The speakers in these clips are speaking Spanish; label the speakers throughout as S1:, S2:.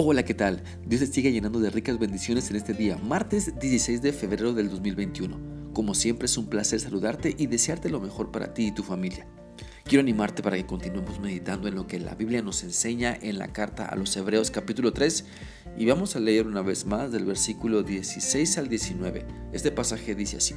S1: Hola, ¿qué tal? Dios te sigue llenando de ricas bendiciones en este día, martes 16 de febrero del 2021. Como siempre es un placer saludarte y desearte lo mejor para ti y tu familia. Quiero animarte para que continuemos meditando en lo que la Biblia nos enseña en la carta a los Hebreos capítulo 3 y vamos a leer una vez más del versículo 16 al 19. Este pasaje dice así.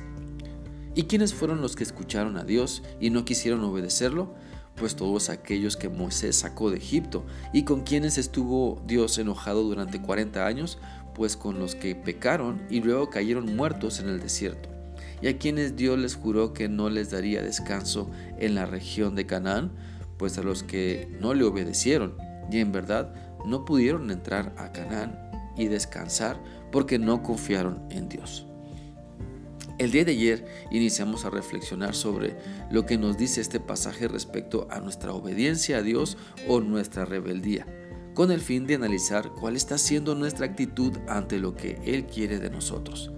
S1: ¿Y quiénes fueron los que escucharon a Dios y no quisieron obedecerlo? Pues todos aquellos que Moisés sacó de Egipto, y con quienes estuvo Dios enojado durante 40 años, pues con los que pecaron y luego cayeron muertos en el desierto, y a quienes Dios les juró que no les daría descanso en la región de Canaán, pues a los que no le obedecieron, y en verdad no pudieron entrar a Canaán y descansar porque no confiaron en Dios. El día de ayer iniciamos a reflexionar sobre lo que nos dice este pasaje respecto a nuestra obediencia a Dios o nuestra rebeldía, con el fin de analizar cuál está siendo nuestra actitud ante lo que Él quiere de nosotros.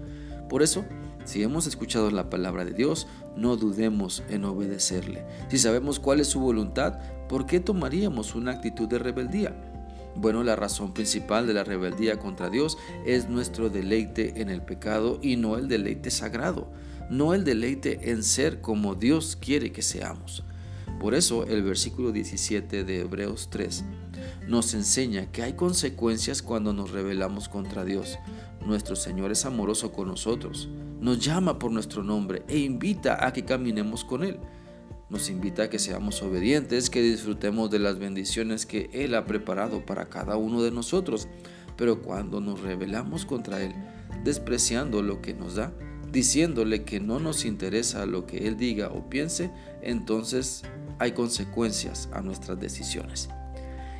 S1: Por eso, si hemos escuchado la palabra de Dios, no dudemos en obedecerle. Si sabemos cuál es su voluntad, ¿por qué tomaríamos una actitud de rebeldía? Bueno, la razón principal de la rebeldía contra Dios es nuestro deleite en el pecado y no el deleite sagrado, no el deleite en ser como Dios quiere que seamos. Por eso el versículo 17 de Hebreos 3 nos enseña que hay consecuencias cuando nos rebelamos contra Dios. Nuestro Señor es amoroso con nosotros, nos llama por nuestro nombre e invita a que caminemos con Él nos invita a que seamos obedientes, que disfrutemos de las bendiciones que Él ha preparado para cada uno de nosotros. Pero cuando nos rebelamos contra Él, despreciando lo que nos da, diciéndole que no nos interesa lo que Él diga o piense, entonces hay consecuencias a nuestras decisiones.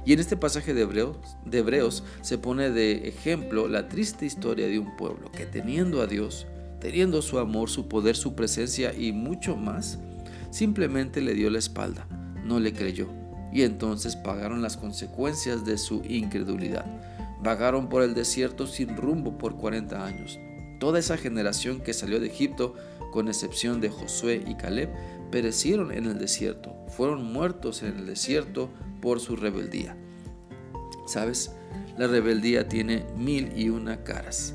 S1: Y en este pasaje de Hebreos, se pone de ejemplo la triste historia de un pueblo que teniendo a Dios, teniendo su amor, su poder, su presencia y mucho más, simplemente le dio la espalda, no le creyó, y entonces pagaron las consecuencias de su incredulidad. Vagaron por el desierto sin rumbo por 40 años. Toda esa generación que salió de Egipto, con excepción de Josué y Caleb, perecieron en el desierto, fueron muertos en el desierto por su rebeldía. ¿Sabes? La rebeldía tiene mil y una caras.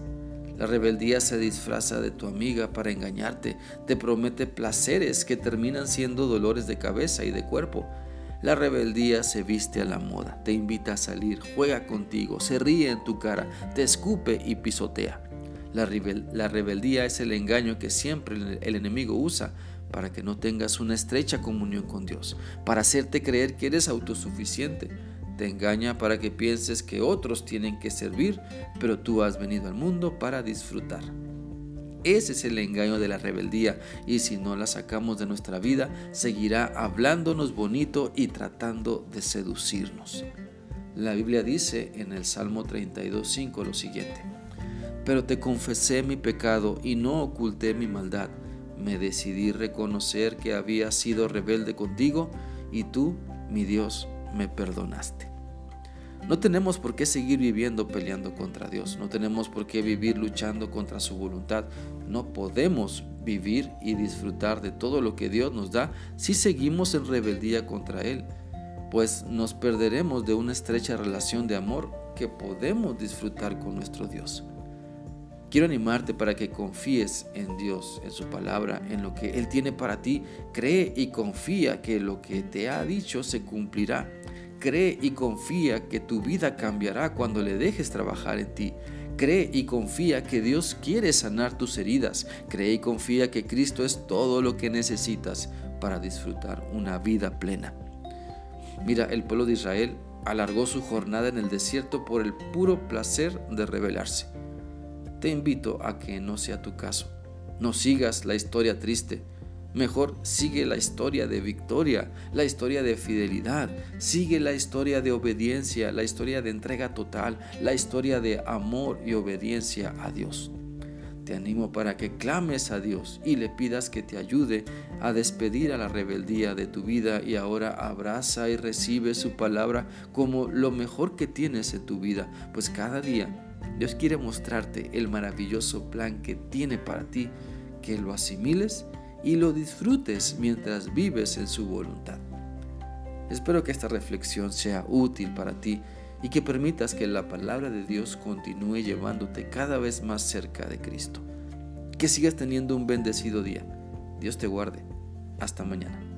S1: La rebeldía se disfraza de tu amiga para engañarte, te promete placeres que terminan siendo dolores de cabeza y de cuerpo. La rebeldía se viste a la moda, te invita a salir, juega contigo, se ríe en tu cara, te escupe y pisotea. La, rebeldía es el engaño que siempre el enemigo usa para que no tengas una estrecha comunión con Dios, para hacerte creer que eres autosuficiente, te engaña para que pienses que otros tienen que servir, pero tú has venido al mundo para disfrutar. Ese es el engaño de la rebeldía y si no la sacamos de nuestra vida, seguirá hablándonos bonito y tratando de seducirnos. La Biblia dice en el Salmo 32.5 lo siguiente, pero te confesé mi pecado y no oculté mi maldad. Me decidí reconocer que había sido rebelde contigo y tú, mi Dios, me perdonaste. No tenemos por qué seguir viviendo peleando contra Dios, no tenemos por qué vivir luchando contra su voluntad, no podemos vivir y disfrutar de todo lo que Dios nos da si seguimos en rebeldía contra Él, pues nos perderemos de una estrecha relación de amor que podemos disfrutar con nuestro Dios. Quiero animarte para que confíes en Dios, en su palabra, en lo que Él tiene para ti. Cree y confía que lo que te ha dicho se cumplirá. Cree y confía que tu vida cambiará cuando le dejes trabajar en ti. Cree y confía que Dios quiere sanar tus heridas. Cree y confía que Cristo es todo lo que necesitas para disfrutar una vida plena. Mira, el pueblo de Israel alargó su jornada en el desierto por el puro placer de rebelarse. Te invito a que no sea tu caso. No sigas la historia triste Mejor sigue la historia de victoria, la historia de fidelidad, sigue la historia de obediencia, la historia de entrega total, la historia de amor y obediencia a Dios. Te animo para que clames a Dios y le pidas que te ayude a despedir a la rebeldía de tu vida y ahora abraza y recibe su palabra como lo mejor que tienes en tu vida, pues cada día Dios quiere mostrarte el maravilloso plan que tiene para ti, que lo asimiles y lo disfrutes mientras vives en su voluntad. Espero que esta reflexión sea útil para ti y que permitas que la palabra de Dios continúe llevándote cada vez más cerca de Cristo. Que sigas teniendo un bendecido día. Dios te guarde. Hasta mañana.